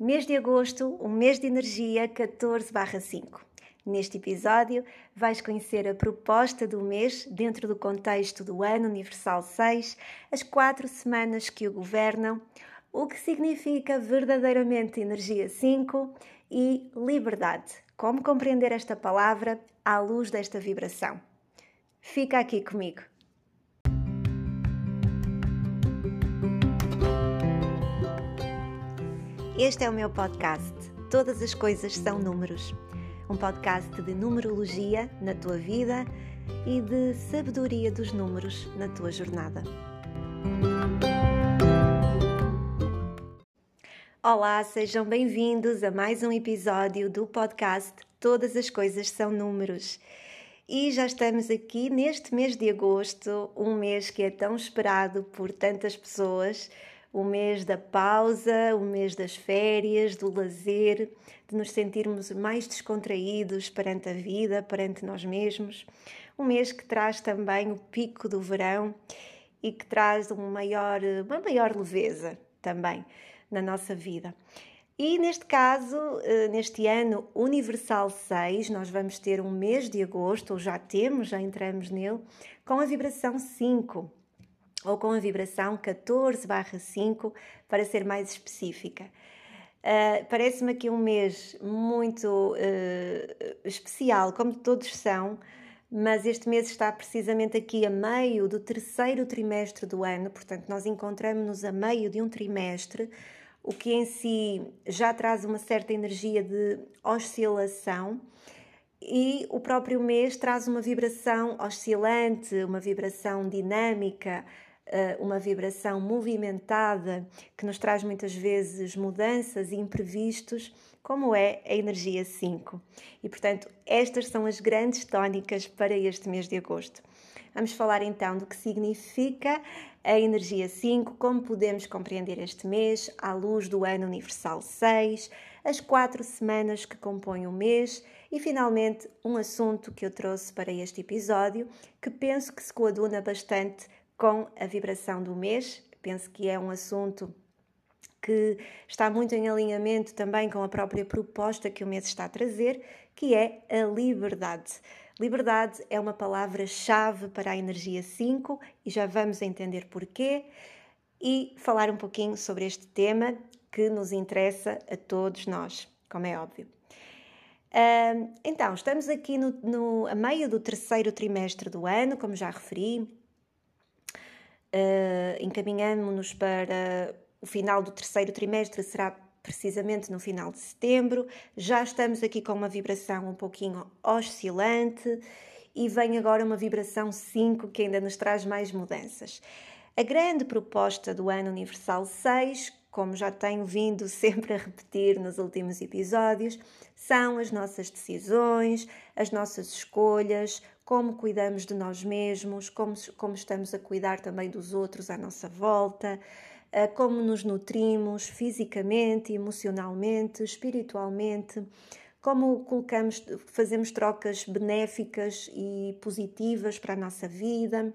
Mês de agosto, um mês de energia 14/5. Neste episódio, vais conhecer a proposta do mês dentro do contexto do Ano Universal 6, as quatro semanas que o governam, o que significa verdadeiramente energia 5 e liberdade. Como compreender esta palavra à luz desta vibração? Fica aqui comigo. Este é o meu podcast. Todas as coisas são números. Um podcast de numerologia na tua vida e de sabedoria dos números na tua jornada. Olá, sejam bem-vindos a mais um episódio do podcast Todas as coisas são números. E já estamos aqui neste mês de agosto, um mês que é tão esperado por tantas pessoas o mês da pausa, o mês das férias, do lazer, de nos sentirmos mais descontraídos perante a vida, perante nós mesmos. Um mês que traz também o pico do verão e que traz um maior, uma maior leveza também na nossa vida. E neste caso, eh, neste ano Universal 6, nós vamos ter um mês de agosto, ou já temos, já entramos nele, com a vibração 5 ou com a vibração 14/5 para ser mais específica. Uh, Parece-me aqui um mês muito uh, especial, como todos são, mas este mês está precisamente aqui a meio do terceiro trimestre do ano, portanto, nós encontramos-nos a meio de um trimestre, o que em si já traz uma certa energia de oscilação. E o próprio mês traz uma vibração oscilante, uma vibração dinâmica, uma vibração movimentada que nos traz muitas vezes mudanças e imprevistos, como é a energia 5. E portanto, estas são as grandes tónicas para este mês de agosto. Vamos falar então do que significa a energia 5, como podemos compreender este mês à luz do ano universal 6, as quatro semanas que compõem o mês e finalmente um assunto que eu trouxe para este episódio que penso que se coaduna bastante com a vibração do mês. Penso que é um assunto que está muito em alinhamento também com a própria proposta que o mês está a trazer, que é a liberdade. Liberdade é uma palavra-chave para a energia 5 e já vamos entender porquê e falar um pouquinho sobre este tema que nos interessa a todos nós, como é óbvio. então, estamos aqui no, no, a meio do terceiro trimestre do ano, como já referi, uh, encaminhamos-nos para o final do terceiro trimestre, será precisamente no final de setembro. Já estamos aqui com uma vibração um pouquinho oscilante e vem agora uma vibração 5 que ainda nos traz mais mudanças. A grande proposta do ano universal 6, como já tenho vindo sempre a repetir nos últimos episódios, são as nossas decisões, as nossas escolhas, como cuidamos de nós mesmos, como, como estamos a cuidar também dos outros à nossa volta, eh, como nos nutrimos fisicamente, emocionalmente, espiritualmente, como colocamos, fazemos trocas benéficas e positivas para a nossa vida,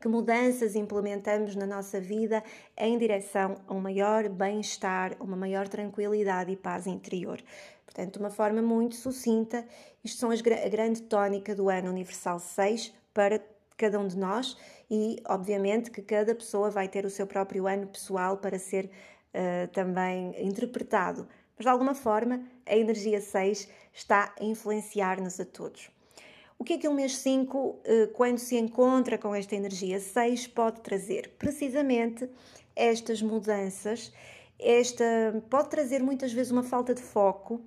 que mudanças implementamos na nossa vida em direção a um maior bem-estar, uma maior tranquilidade e paz interior. Portanto, de uma forma muito sucinta, isto são as, a grande tónica do ano universal 6 para cada um de nós e, obviamente, que cada pessoa vai ter o seu próprio ano pessoal para ser uh, também interpretado. Mas, de alguma forma, a energia 6 está a influenciar-nos a todos. O que é que o mês 5, eh, quando se encontra com esta energia 6, pode trazer? Precisamente estas mudanças esta pode trazer muitas vezes uma falta de foco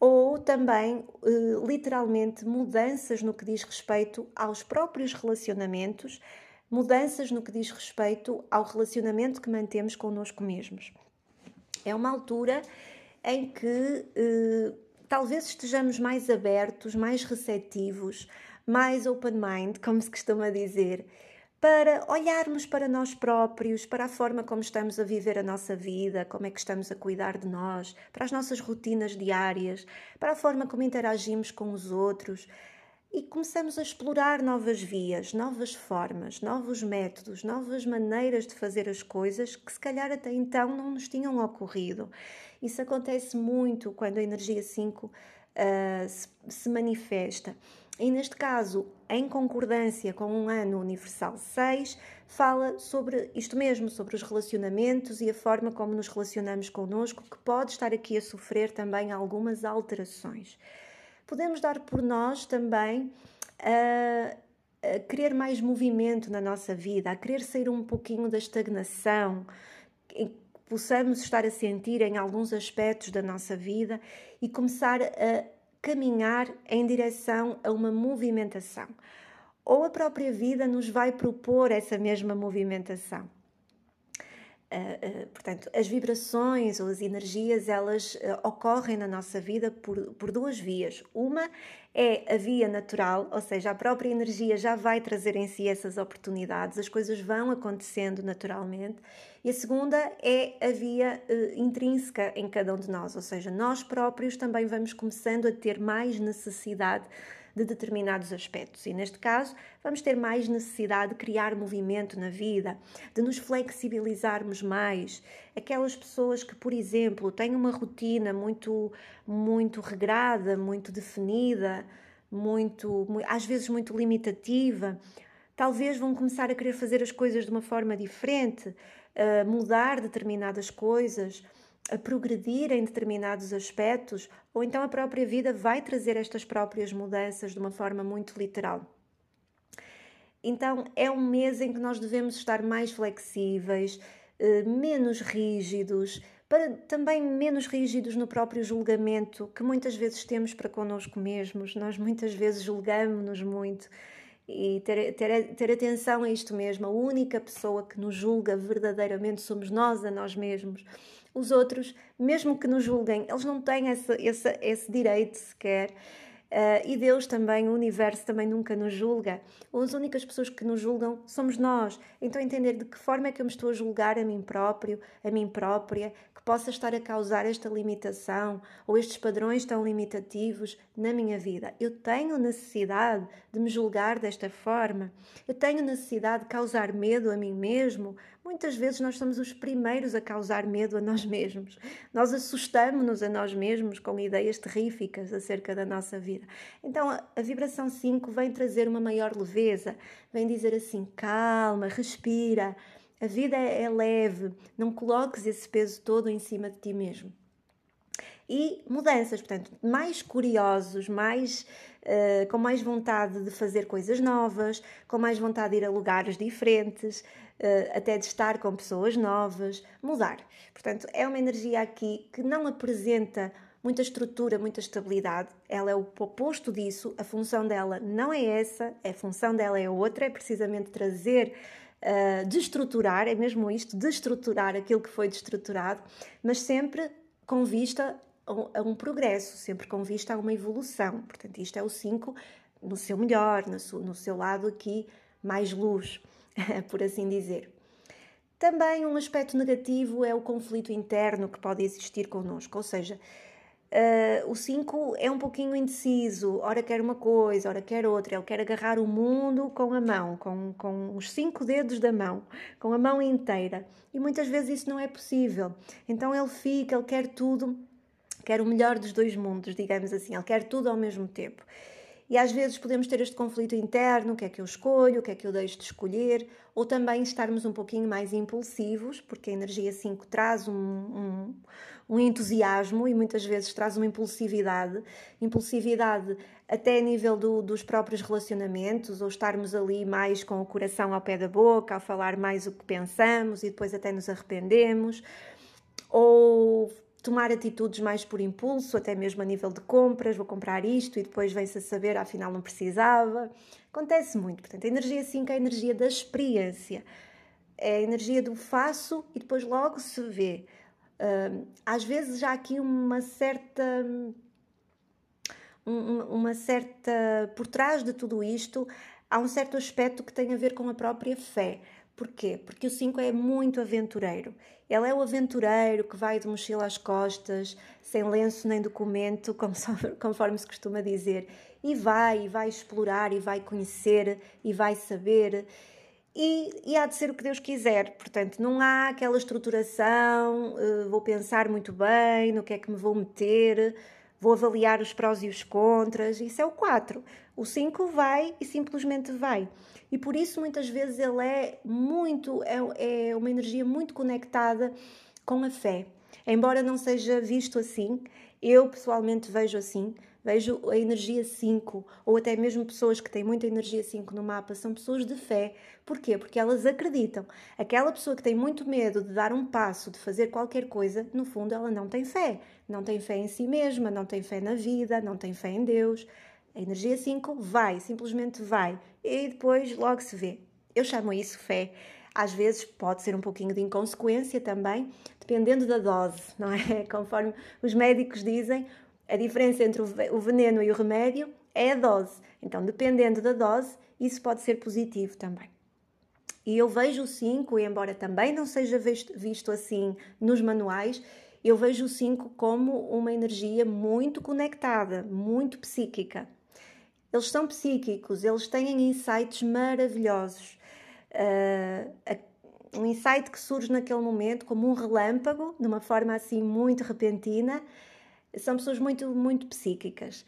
ou também eh, literalmente mudanças no que diz respeito aos próprios relacionamentos, mudanças no que diz respeito ao relacionamento que mantemos connosco mesmos. É uma altura em que eh, talvez estejamos mais abertos, mais receptivos, mais open mind, como se costuma dizer, para olharmos para nós próprios, para a forma como estamos a viver a nossa vida, como é que estamos a cuidar de nós, para as nossas rotinas diárias, para a forma como interagimos com os outros. E começamos a explorar novas vias, novas formas, novos métodos, novas maneiras de fazer as coisas que se calhar até então não nos tinham ocorrido. Isso acontece muito quando a energia 5 uh, ah, se, se manifesta. E neste caso, em concordância com um ano universal 6, fala sobre isto mesmo, sobre os relacionamentos e a forma como nos relacionamos connosco, que pode estar aqui a sofrer também algumas alterações podemos dar por nós também a, a querer mais movimento na nossa vida, a querer sair um pouquinho da estagnação, que possamos estar a sentir em alguns aspectos da nossa vida e começar a caminhar em direção a uma movimentação. Ou a própria vida nos vai propor essa mesma movimentação. Uh, uh, portanto, as vibrações ou as energias, elas uh, ocorrem na nossa vida por, por duas vias. Uma é a via natural, ou seja, a própria energia já vai trazer em si essas oportunidades, as coisas vão acontecendo naturalmente. E a segunda é a via intrínseca em cada um de nós, ou seja, nós próprios também vamos começando a ter mais necessidade de determinados aspectos. E neste caso, vamos ter mais necessidade de criar movimento na vida, de nos flexibilizarmos mais. Aquelas pessoas que, por exemplo, têm uma rotina muito, muito regrada, muito definida, muito, às vezes muito limitativa, talvez vão começar a querer fazer as coisas de uma forma diferente, mudar determinadas coisas a progredir em determinados aspectos, ou então a própria vida vai trazer estas próprias mudanças de uma forma muito literal. Então é um mês em que nós devemos estar mais flexíveis, eh, menos rígidos, para também menos rígidos no próprio julgamento que muitas vezes temos para connosco mesmos. Nós muitas vezes julgamos-nos muito e ter, ter, ter atenção a isto mesmo. A única pessoa que nos julga verdadeiramente somos nós a nós mesmos. Os outros, mesmo que nos julguem, eles não têm esse, esse, esse direito sequer. Uh, e Deus também, o universo também nunca nos julga. As únicas pessoas que nos julgam somos nós. Então, entender de que forma é que eu me estou a julgar a mim próprio, a mim própria, que possa estar a causar esta limitação ou estes padrões tão limitativos na minha vida. Eu tenho necessidade de me julgar desta forma. Eu tenho necessidade de causar medo a mim mesmo. Muitas vezes nós somos os primeiros a causar medo a nós mesmos. Nós assustamos-nos a nós mesmos com ideias terríficas acerca da nossa vida. Então, a vibração 5 vem trazer uma maior leveza, vem dizer assim: calma, respira a vida é leve, não coloques esse peso todo em cima de ti mesmo. E mudanças, portanto, mais curiosos, mais uh, com mais vontade de fazer coisas novas, com mais vontade de ir a lugares diferentes, uh, até de estar com pessoas novas, mudar. Portanto, é uma energia aqui que não apresenta muita estrutura, muita estabilidade. Ela é o oposto disso. A função dela não é essa, a função dela é outra, é precisamente trazer uh, destruturar, é mesmo isto, destruturar aquilo que foi destruturado, mas sempre com vista a um progresso, sempre com vista a uma evolução. Portanto, isto é o 5 no seu melhor, no seu, no seu lado aqui mais luz, por assim dizer. Também um aspecto negativo é o conflito interno que pode existir connosco, ou seja, Uh, o 5 é um pouquinho indeciso, ora quer uma coisa, ora quer outra. Ele quer agarrar o mundo com a mão, com, com os cinco dedos da mão, com a mão inteira. E muitas vezes isso não é possível. Então ele fica, ele quer tudo, quer o melhor dos dois mundos, digamos assim. Ele quer tudo ao mesmo tempo. E às vezes podemos ter este conflito interno: o que é que eu escolho, o que é que eu deixo de escolher, ou também estarmos um pouquinho mais impulsivos, porque a energia 5 traz um, um, um entusiasmo e muitas vezes traz uma impulsividade. Impulsividade até a nível do, dos próprios relacionamentos, ou estarmos ali mais com o coração ao pé da boca, a falar mais o que pensamos e depois até nos arrependemos, ou tomar atitudes mais por impulso, até mesmo a nível de compras, vou comprar isto e depois vem-se a saber, afinal não precisava. Acontece muito. Portanto, a energia 5 é a energia da experiência. É a energia do faço e depois logo se vê. Uh, às vezes já aqui uma certa uma certa por trás de tudo isto há um certo aspecto que tem a ver com a própria fé Porquê? Porque o 5 é muito aventureiro. Ele é o aventureiro que vai de mochila às costas, sem lenço nem documento, conforme se costuma dizer, e vai, e vai explorar, e vai conhecer, e vai saber. E, e, há de ser o que Deus quiser. Portanto, não há aquela estruturação, uh, vou pensar muito bem no que é que me vou meter, vou avaliar os prós e os contras. Isso é o 4. O 5 vai e simplesmente vai. E por isso, muitas vezes, ele é muito, é, é uma energia muito conectada com a fé. Embora não seja visto assim, eu pessoalmente vejo assim, vejo a energia 5, ou até mesmo pessoas que têm muita energia 5 no mapa, são pessoas de fé. Porquê? Porque elas acreditam. Aquela pessoa que tem muito medo de dar um passo, de fazer qualquer coisa, no fundo ela não tem fé. Não tem fé em si mesma, não tem fé na vida, não tem fé em Deus. A energia 5 vai, simplesmente vai, e depois logo se vê. Eu chamo isso fé. Às vezes pode ser um pouquinho de inconsequência também, dependendo da dose, não é? Conforme os médicos dizem, a diferença entre o veneno e o remédio é a dose. Então, dependendo da dose, isso pode ser positivo também. E eu vejo o 5, embora também não seja visto assim nos manuais, eu vejo o 5 como uma energia muito conectada, muito psíquica. Eles são psíquicos, eles têm insights maravilhosos. Uh, um insight que surge naquele momento como um relâmpago, de uma forma assim muito repentina. São pessoas muito, muito psíquicas.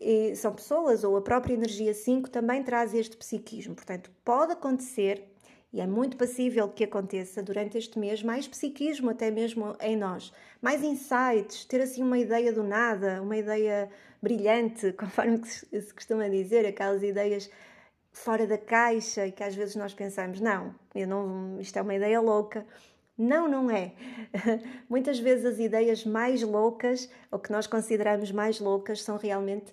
E são pessoas, ou a própria energia 5 também traz este psiquismo. Portanto, pode acontecer, e é muito passível que aconteça durante este mês, mais psiquismo até mesmo em nós. Mais insights, ter assim uma ideia do nada, uma ideia brilhante, conforme se costuma dizer, aquelas ideias fora da caixa e que às vezes nós pensamos, não, eu não, isto é uma ideia louca. Não, não é. Muitas vezes as ideias mais loucas, ou que nós consideramos mais loucas, são realmente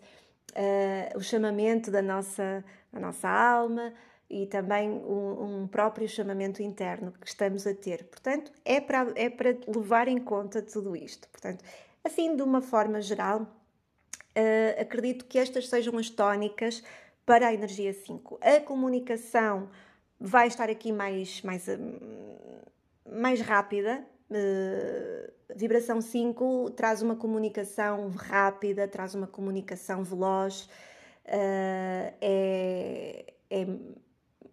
uh, o chamamento da nossa, da nossa alma e também um, um, próprio chamamento interno que estamos a ter. Portanto, é para, é para levar em conta tudo isto. Portanto, assim, de uma forma geral, uh, acredito que estas sejam as tónicas para a energia 5. A comunicação vai estar aqui mais, mais, hum, mais rápida. Uh, vibração 5 traz uma comunicação rápida, traz uma comunicação veloz, uh, é, é,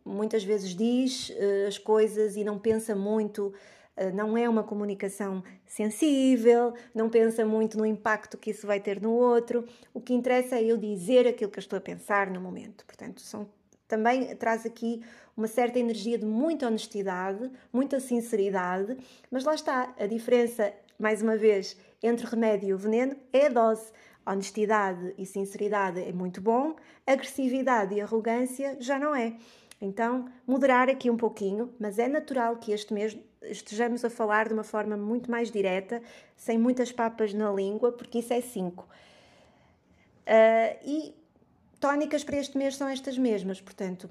muitas vezes diz uh, as coisas e não pensa muito eh, não é uma comunicação sensível, não pensa muito no impacto que isso vai ter no outro. O que interessa é eu dizer aquilo que eu estou a pensar no momento. Portanto, são, também traz aqui uma certa energia de muita honestidade, muita sinceridade, mas lá está, a diferença, mais uma vez, entre o remédio e o veneno é a dose. Honestidade e sinceridade é muito bom, agressividade e arrogância já não é. Então, moderar aqui um pouquinho, mas é natural que este mês estejamos a falar de uma forma muito mais direta, sem muitas papas na língua, porque isso é 5. Uh, ah, e tónicas para este mês são estas mesmas, portanto,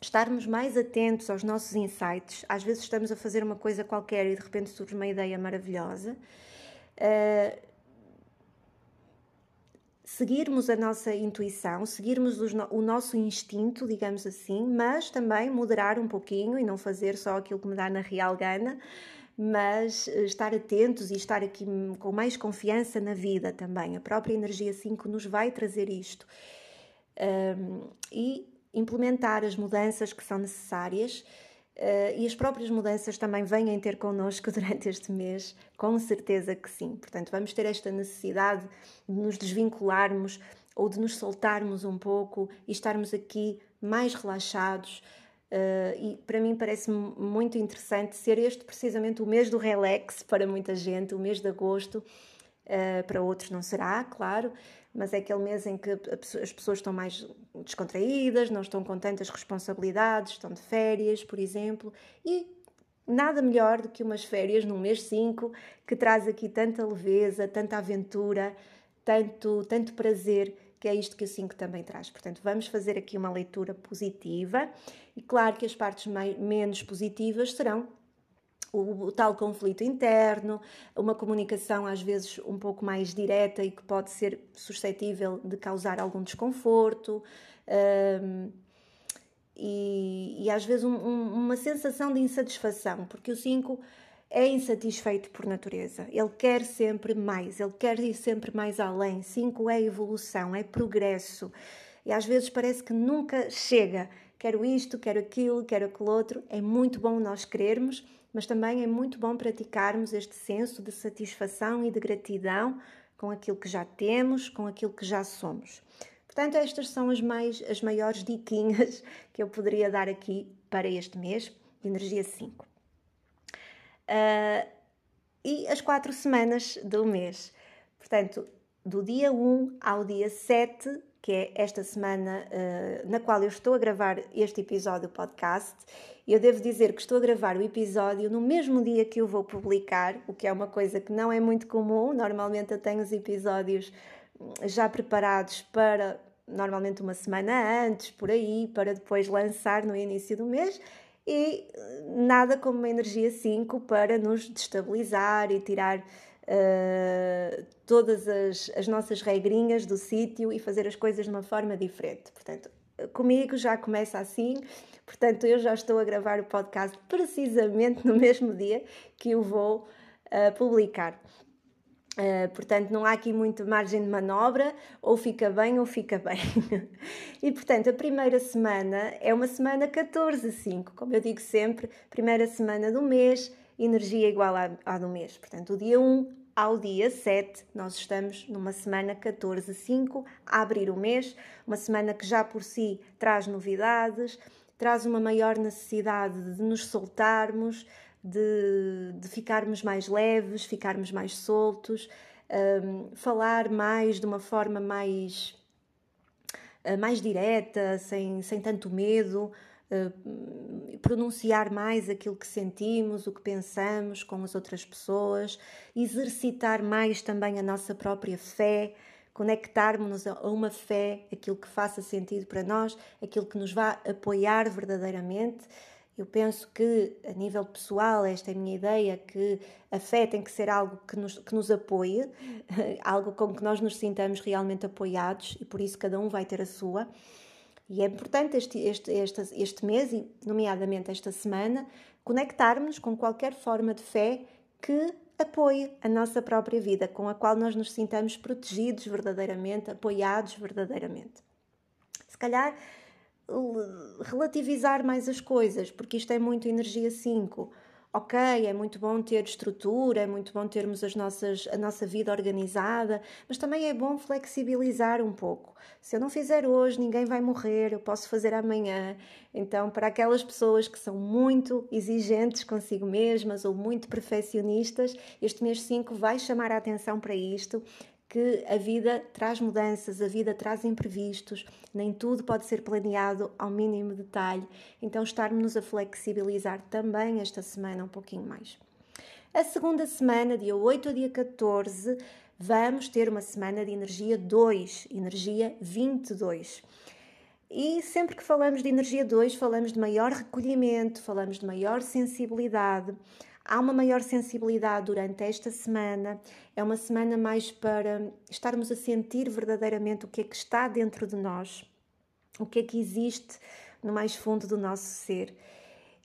estarmos mais atentos aos nossos insights. Às vezes estamos a fazer uma coisa qualquer e de repente surge uma ideia maravilhosa. Uh, seguirmos a nossa intuição, seguirmos o nosso instinto, digamos assim, mas também moderar um pouquinho e não fazer só aquilo que me dá na real gana, mas eh, estar atentos e estar aqui com mais confiança na vida também. A própria energia 5 nos vai trazer isto. Um, e implementar as mudanças que são necessárias Uh, e as próprias mudanças também vêm ter connosco durante este mês, com certeza que sim. Portanto, vamos ter esta necessidade de nos desvincularmos ou de nos soltarmos um pouco e estarmos aqui mais relaxados. Uh, e para mim parece muito interessante ser este precisamente o mês do relax para muita gente, o mês de agosto. Uh, para outros não será, claro, mas é aquele mês em que as pessoas estão mais descontraídas, não estão com tantas responsabilidades, estão de férias, por exemplo, e nada melhor do que umas férias no mês 5 que traz aqui tanta leveza, tanta aventura, tanto, tanto prazer, que é isto que o 5 também traz. Portanto, vamos fazer aqui uma leitura positiva e claro que as partes mais, menos positivas serão o, o, tal conflito interno, uma comunicação às vezes um pouco mais direta e que pode ser suscetível de causar algum desconforto. Um, e, e às vezes um, um, uma sensação de insatisfação, porque o 5 é insatisfeito por natureza. Ele quer sempre mais, ele quer ir sempre mais além. 5 é evolução, é progresso. E às vezes parece que nunca chega. Quero isto, quero aquilo, quero aquilo outro. É muito bom nós querermos, mas também é muito bom praticarmos este senso de satisfação e de gratidão com aquilo que já temos, com aquilo que já somos. Portanto, estas são as, mais, as maiores diquinhas que eu poderia dar aqui para este mês de energia 5. Uh, ah, e as quatro semanas do mês. Portanto, do dia 1 ao dia 7, que é esta semana uh, na qual eu estou a gravar este episódio do podcast. Eu devo dizer que estou a gravar o episódio no mesmo dia que eu vou publicar, o que é uma coisa que não é muito comum. Normalmente eu tenho os episódios já preparados para normalmente uma semana antes, por aí, para depois lançar no início do mês. E nada como uma energia 5 para nos destabilizar e tirar uh, todas as, as nossas regrinhas do sítio e fazer as coisas de uma forma diferente. Portanto, comigo já começa assim. Portanto, eu já estou a gravar o podcast precisamente no mesmo dia que eu vou uh, publicar. Uh, portanto, não há aqui muita margem de manobra, ou fica bem ou fica bem. e portanto, a primeira semana é uma semana 14-5, como eu digo sempre, primeira semana do mês, energia igual à, à do mês. Portanto, o dia 1 ao dia 7, nós estamos numa semana 14-5 a abrir o mês, uma semana que já por si traz novidades, traz uma maior necessidade de nos soltarmos, de, de ficarmos mais leves, ficarmos mais soltos, um, falar mais de uma forma mais, uh, mais direta, sem, sem tanto medo, uh, pronunciar mais aquilo que sentimos, o que pensamos com as outras pessoas, exercitar mais também a nossa própria fé conectarmos-nos a uma fé, aquilo que faça sentido para nós, aquilo que nos vá apoiar verdadeiramente eu penso que, a nível pessoal, esta é a minha ideia, que a fé tem que ser algo que nos, que nos apoie, algo com que nós nos sintamos realmente apoiados e por isso cada um vai ter a sua. E é importante este, este, este, este mês, e nomeadamente esta semana, conectarmos com qualquer forma de fé que apoie a nossa própria vida, com a qual nós nos sintamos protegidos verdadeiramente, apoiados verdadeiramente. Se calhar relativizar mais as coisas, porque isto é muito energia 5. Ok, é muito bom ter estrutura, é muito bom termos as nossas, a nossa vida organizada, mas também é bom flexibilizar um pouco. Se eu não fizer hoje, ninguém vai morrer, eu posso fazer amanhã. Então, para aquelas pessoas que são muito exigentes consigo mesmas ou muito perfeccionistas, este mês 5 vai chamar a atenção para isto que a vida traz mudanças, a vida traz imprevistos, nem tudo pode ser planeado ao mínimo detalhe, então estarmos a flexibilizar também esta semana um pouquinho mais. A segunda semana, dia 8 a dia 14, vamos ter uma semana de energia 2, energia 22. E sempre que falamos de energia 2, falamos de maior recolhimento, falamos de maior sensibilidade, Há uma maior sensibilidade durante esta semana, é uma semana mais para estarmos a sentir verdadeiramente o que é que está dentro de nós, o que é que existe no mais fundo do nosso ser.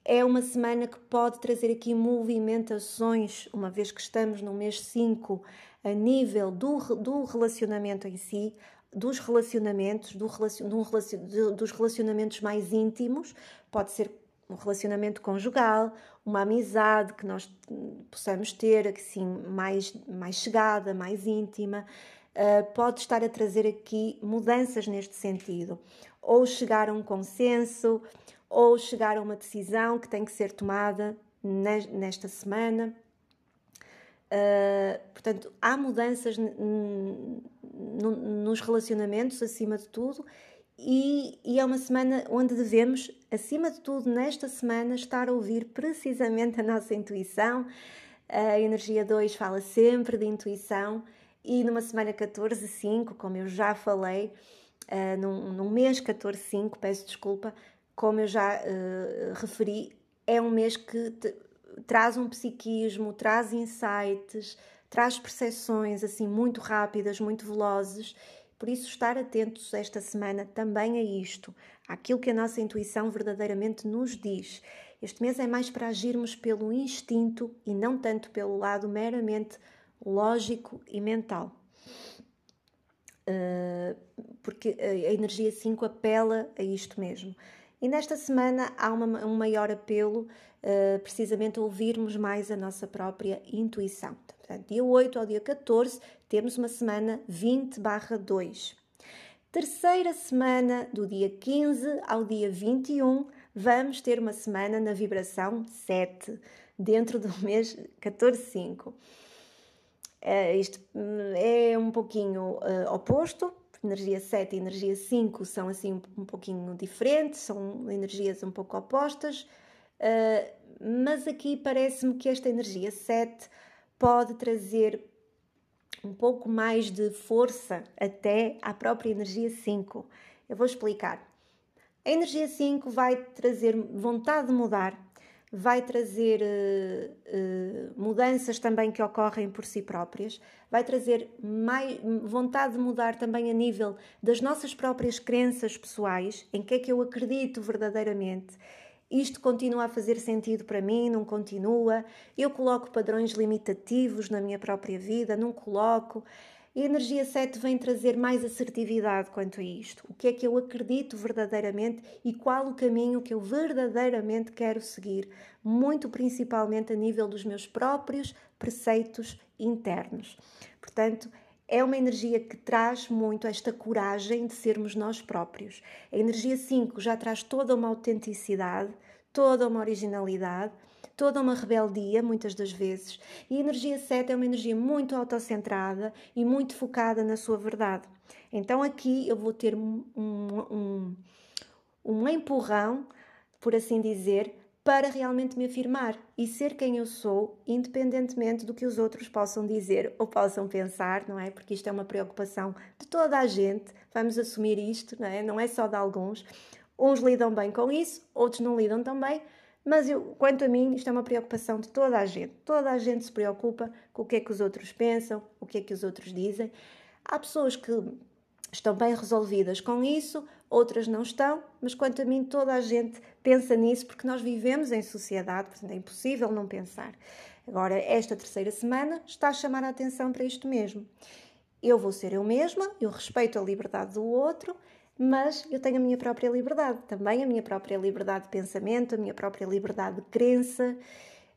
É uma semana que pode trazer aqui movimentações, uma vez que estamos no mês 5, a nível do, do relacionamento em si, dos relacionamentos, do, do, dos relacionamentos mais íntimos, pode ser um relacionamento conjugal, uma amizade que nós possamos ter assim mais mais chegada, mais íntima, uh, pode estar a trazer aqui mudanças neste sentido, ou chegar a um consenso, ou chegar a uma decisão que tem que ser tomada nesta semana. Uh, portanto, há mudanças nos relacionamentos acima de tudo e, e, é uma semana onde devemos, acima de tudo, nesta semana, estar a ouvir precisamente a nossa intuição. A energia 2 fala sempre de intuição, e numa semana 14, 5, como eu já falei, uh, num, num mês 14, 5, peço desculpa, como eu já uh, referi, é um mês que te, traz um psiquismo, traz insights, traz percepções assim muito rápidas, muito velozes Por isso, estar atentos esta semana também a isto, àquilo que a nossa intuição verdadeiramente nos diz. Este mês é mais para agirmos pelo instinto e não tanto pelo lado meramente lógico e mental. Uh, porque a energia 5 apela a isto mesmo. E nesta semana há uma, um maior apelo, uh, precisamente ouvirmos mais a nossa própria intuição. Portanto, dia 8 ao dia 14 temos uma semana 20/2. Terceira semana, do dia 15 ao dia 21, vamos ter uma semana na vibração 7, dentro do mês 14/5. Uh, eh, isto hum, é um pouquinho uh, oposto, energia 7 e energia 5 são assim um pouquinho diferentes, são energias um pouco opostas, uh, mas aqui parece-me que esta energia 7 pode trazer um pouco mais de força até à própria energia 5. Eu vou explicar. A energia 5 vai trazer vontade de mudar, vai trazer uh, uh, mudanças também que ocorrem por si próprias, vai trazer mais, vontade de mudar também a nível das nossas próprias crenças pessoais, em que é que eu acredito verdadeiramente. Isto continua a fazer sentido para mim, não continua. Eu coloco padrões limitativos na minha própria vida, não coloco. A energia 7 vem trazer mais assertividade quanto a isto. O que é que eu acredito verdadeiramente e qual o caminho que eu verdadeiramente quero seguir, muito principalmente a nível dos meus próprios preceitos internos. Portanto, é uma energia que traz muito esta coragem de sermos nós próprios. A energia 5 já traz toda uma autenticidade, toda uma originalidade toda uma rebeldia, muitas das vezes, e a energia 7 é uma energia muito autocentrada e muito focada na sua verdade. Então aqui eu vou ter um, um, um empurrão, por assim dizer, para realmente me afirmar e ser quem eu sou, independentemente do que os outros possam dizer ou possam pensar, não é? Porque isto é uma preocupação de toda a gente, vamos assumir isto, não é? Não é só de alguns. Uns lidam bem com isso, outros não lidam tão bem, mas eu, quanto a mim, isto é uma preocupação de toda a gente. Toda a gente se preocupa com o que é que os outros pensam, o que é que os outros dizem. Há pessoas que estão bem resolvidas com isso, outras não estão, mas quanto a mim, toda a gente pensa nisso porque nós vivemos em sociedade, portanto é impossível não pensar. Agora, esta terceira semana está a chamar a atenção para isto mesmo. Eu vou ser eu mesma, eu respeito a liberdade do outro mas eu tenho a minha própria liberdade, também a minha própria liberdade de pensamento, a minha própria liberdade de crença,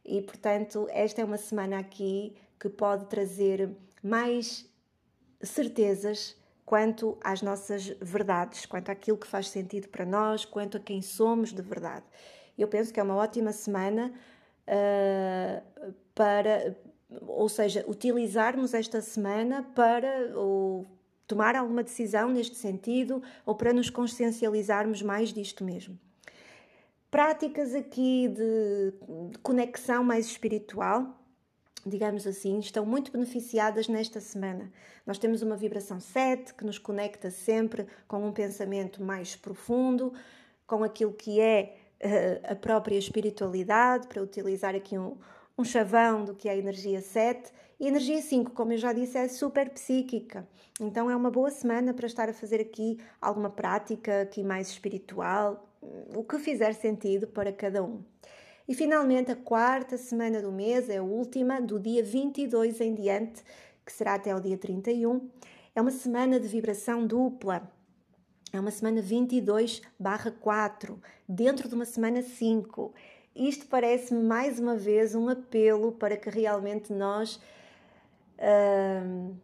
e portanto, esta é uma semana aqui que pode trazer mais certezas quanto às nossas verdades, quanto àquilo que faz sentido para nós, quanto a quem somos de verdade. Eu penso que é uma ótima semana uh, para, ou seja, utilizarmos esta semana para ou tomar alguma decisão neste sentido ou para nos consciencializarmos mais disto mesmo. Práticas aqui de, de conexão mais espiritual, digamos assim, estão muito beneficiadas nesta semana. Nós temos uma vibração 7 que nos conecta sempre com um pensamento mais profundo, com aquilo que é uh, a própria espiritualidade, para utilizar aqui um, um chavão do que é a energia 7. E a energia 5, como eu já disse, é super psíquica. Então é uma boa semana para estar a fazer aqui alguma prática aqui mais espiritual, o que fizer sentido para cada um. E finalmente a quarta semana do mês é a última, do dia 22 em diante, que será até o dia 31. É uma semana de vibração dupla. É uma semana 22/4, dentro de uma semana 5. Isto parece-me mais uma vez um apelo para que realmente nós uh,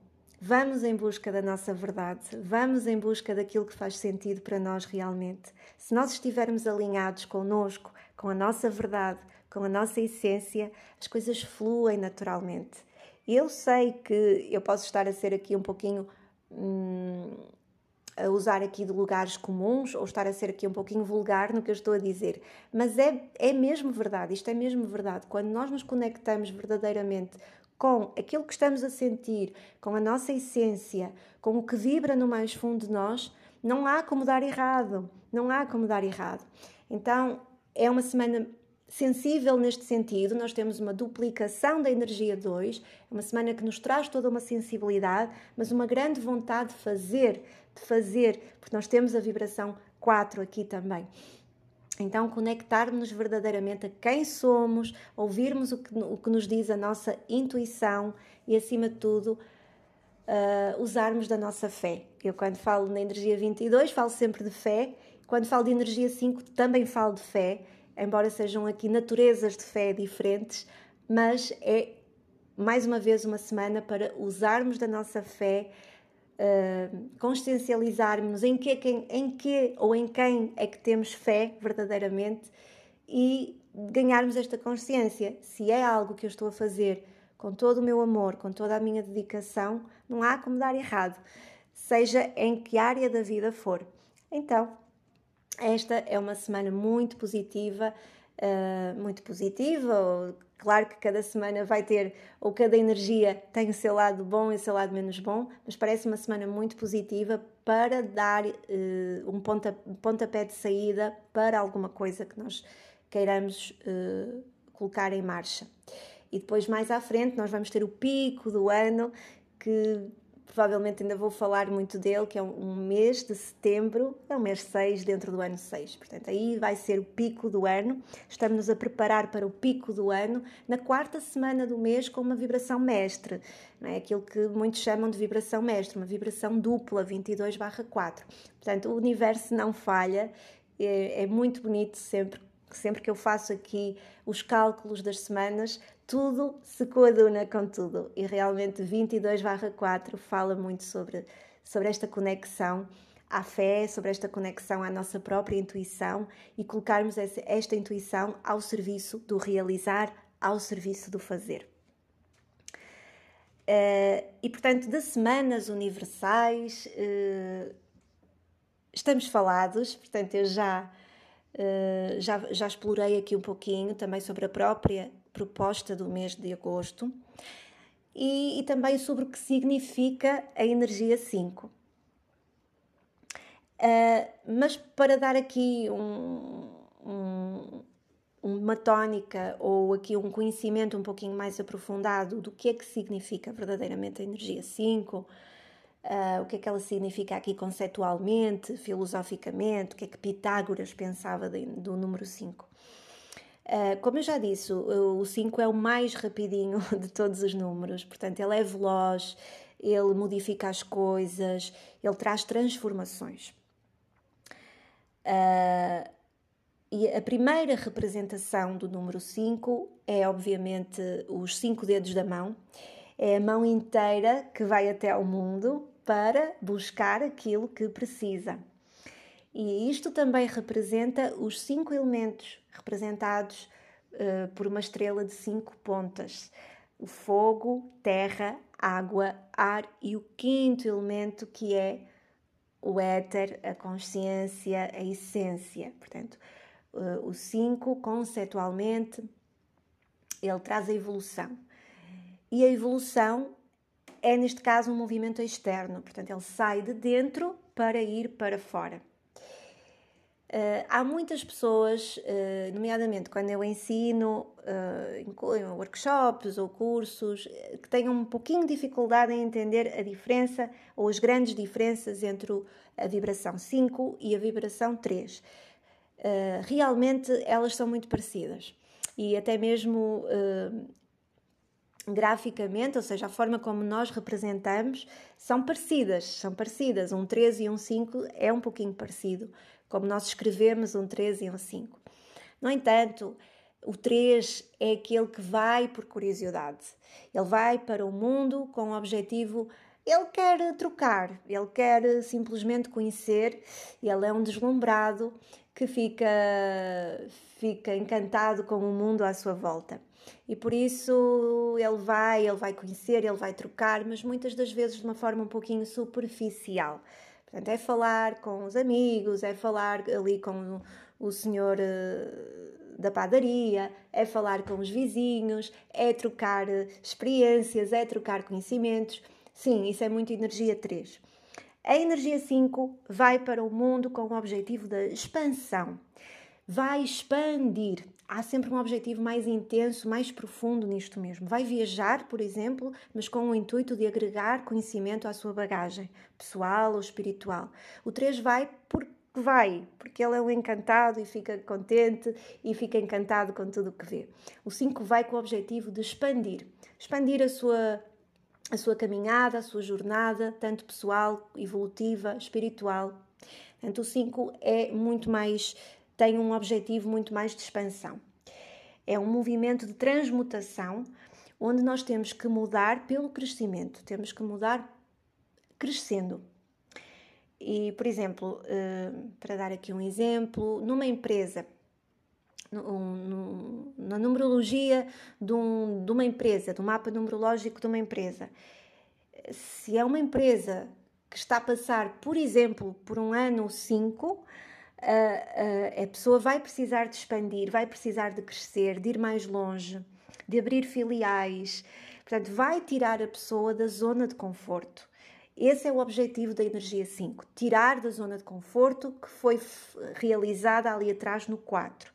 vamos em busca da nossa verdade, vamos em busca daquilo que faz sentido para nós realmente. Se nós estivermos alinhados connosco, com a nossa verdade, com a nossa essência, as coisas fluem naturalmente. Eu sei que eu posso estar a ser aqui um pouquinho. Hum, a usar aqui de lugares comuns ou estar a ser aqui um pouquinho vulgar no que eu estou a dizer, mas é, é mesmo verdade, isto é mesmo verdade. Quando nós nos conectamos verdadeiramente com aquilo que estamos a sentir, com a nossa essência, com o que vibra no mais fundo de nós, não há como dar errado, não há como dar errado. Então, é uma semana sensível neste sentido, nós temos uma duplicação da energia 2, é uma semana que nos traz toda uma sensibilidade, mas uma grande vontade de fazer, de fazer, porque nós temos a vibração 4 aqui também. Então, conectarmos verdadeiramente a quem somos, ouvirmos o que, o que nos diz a nossa intuição e, acima de tudo, uh, usarmos da nossa fé. Eu, quando falo na energia 22, falo sempre de fé. Quando falo de energia 5, também falo de fé, embora sejam aqui naturezas de fé diferentes, mas é mais uma vez uma semana para usarmos da nossa fé uh, consciencializarmos em que, quem, em que ou em quem é que temos fé verdadeiramente e ganharmos esta consciência. Se é algo que eu estou a fazer com todo o meu amor, com toda a minha dedicação, não há como dar errado, seja em que área da vida for. Então, esta é uma semana muito positiva, uh, muito positiva, Claro que cada semana vai ter, ou cada energia tem o seu lado bom e o seu lado menos bom, mas parece uma semana muito positiva para dar uh, um ponta, pontapé de saída para alguma coisa que nós queiramos uh, colocar em marcha. E depois, mais à frente, nós vamos ter o pico do ano que provavelmente ainda vou falar muito dele, que é um mês de setembro, é o mês 6 dentro do ano 6. Portanto, aí vai ser o pico do ano. Estamos-nos a preparar para o pico do ano na quarta semana do mês com uma vibração mestre, não é? aquilo que muitos chamam de vibração mestre, uma vibração dupla, 22/4. Portanto, o universo não falha, é, é muito bonito sempre sempre que eu faço aqui os cálculos das semanas, tudo se coaduna com tudo. E realmente 22/4 fala muito sobre, sobre esta conexão à fé, sobre esta conexão à nossa própria intuição e colocarmos esta intuição ao serviço do realizar, ao serviço do fazer. Uh, e portanto, de semanas universais, uh, estamos falados, portanto, eu já eh, já, já explorei aqui um pouquinho também sobre a própria proposta do mês de agosto e, e também sobre o que significa a energia 5. Uh, eh, mas para dar aqui um, um, uma tónica ou aqui um conhecimento um pouquinho mais aprofundado do que é que significa verdadeiramente a energia 5, uh, o que é que ela significa aqui conceitualmente, filosoficamente, o que é que Pitágoras pensava de, do número 5. Uh, como eu já disse, o 5 é o mais rapidinho de todos os números, portanto, ele é veloz, ele modifica as coisas, ele traz transformações. Uh, e a primeira representação do número 5 é, obviamente, os cinco dedos da mão. É a mão inteira que vai até ao mundo, para buscar aquilo que precisa. E isto também representa os cinco elementos representados uh, por uma estrela de cinco pontas: o fogo, terra, água, ar e o quinto elemento que é o éter, a consciência, a essência. Portanto, uh, o cinco, conceitualmente, ele traz a evolução. E a evolução é neste caso um movimento externo, portanto, ele sai de dentro para ir para fora. Uh, há muitas pessoas, uh, nomeadamente quando eu ensino uh, em workshops ou cursos, que têm um pouquinho de dificuldade em entender a diferença ou as grandes diferenças entre a vibração 5 e a vibração 3. realmente elas são muito parecidas e até mesmo graficamente, ou seja, a forma como nós representamos, são parecidas, são parecidas. Um 3 e um 5 é um pouquinho parecido, como nós escrevemos um 3 e um 5. No entanto, o 3 é aquele que vai por curiosidade. Ele vai para o mundo com o objetivo ele quer trocar, ele quer simplesmente conhecer, ele é um deslumbrado que fica, fica encantado com o mundo à sua volta. E por isso ele vai, ele vai conhecer, ele vai trocar, mas muitas das vezes de uma forma um pouquinho superficial. Portanto, é falar com os amigos, é falar ali com o senhor eh, da padaria, é falar com os vizinhos, é trocar eh, experiências, é trocar conhecimentos. Sim, isso é muito energia 3. A energia 5 vai para o mundo com o objetivo da expansão. Vai expandir há sempre um objetivo mais intenso, mais profundo nisto mesmo. Vai viajar, por exemplo, mas com o intuito de agregar conhecimento à sua bagagem, pessoal ou espiritual. O 3 vai porque vai, porque ele é um encantado e fica contente e fica encantado com tudo o que vê. O 5 vai com o objetivo de expandir, expandir a sua a sua caminhada, a sua jornada, tanto pessoal, evolutiva, espiritual. Portanto, o 5 é muito mais tem um objetivo muito mais de expansão. É um movimento de transmutação onde nós temos que mudar pelo crescimento, temos que mudar crescendo. E, por exemplo, eh, para dar aqui um exemplo, numa empresa, na numerologia de, um, de uma empresa, do mapa numerológico de uma empresa, se é uma empresa que está a passar, por exemplo, por um ano 5, a, a, pessoa vai precisar de expandir, vai precisar de crescer, de ir mais longe, de abrir filiais. Portanto, vai tirar a pessoa da zona de conforto. Esse é o objetivo da energia 5, tirar da zona de conforto que foi realizada ali atrás no 4.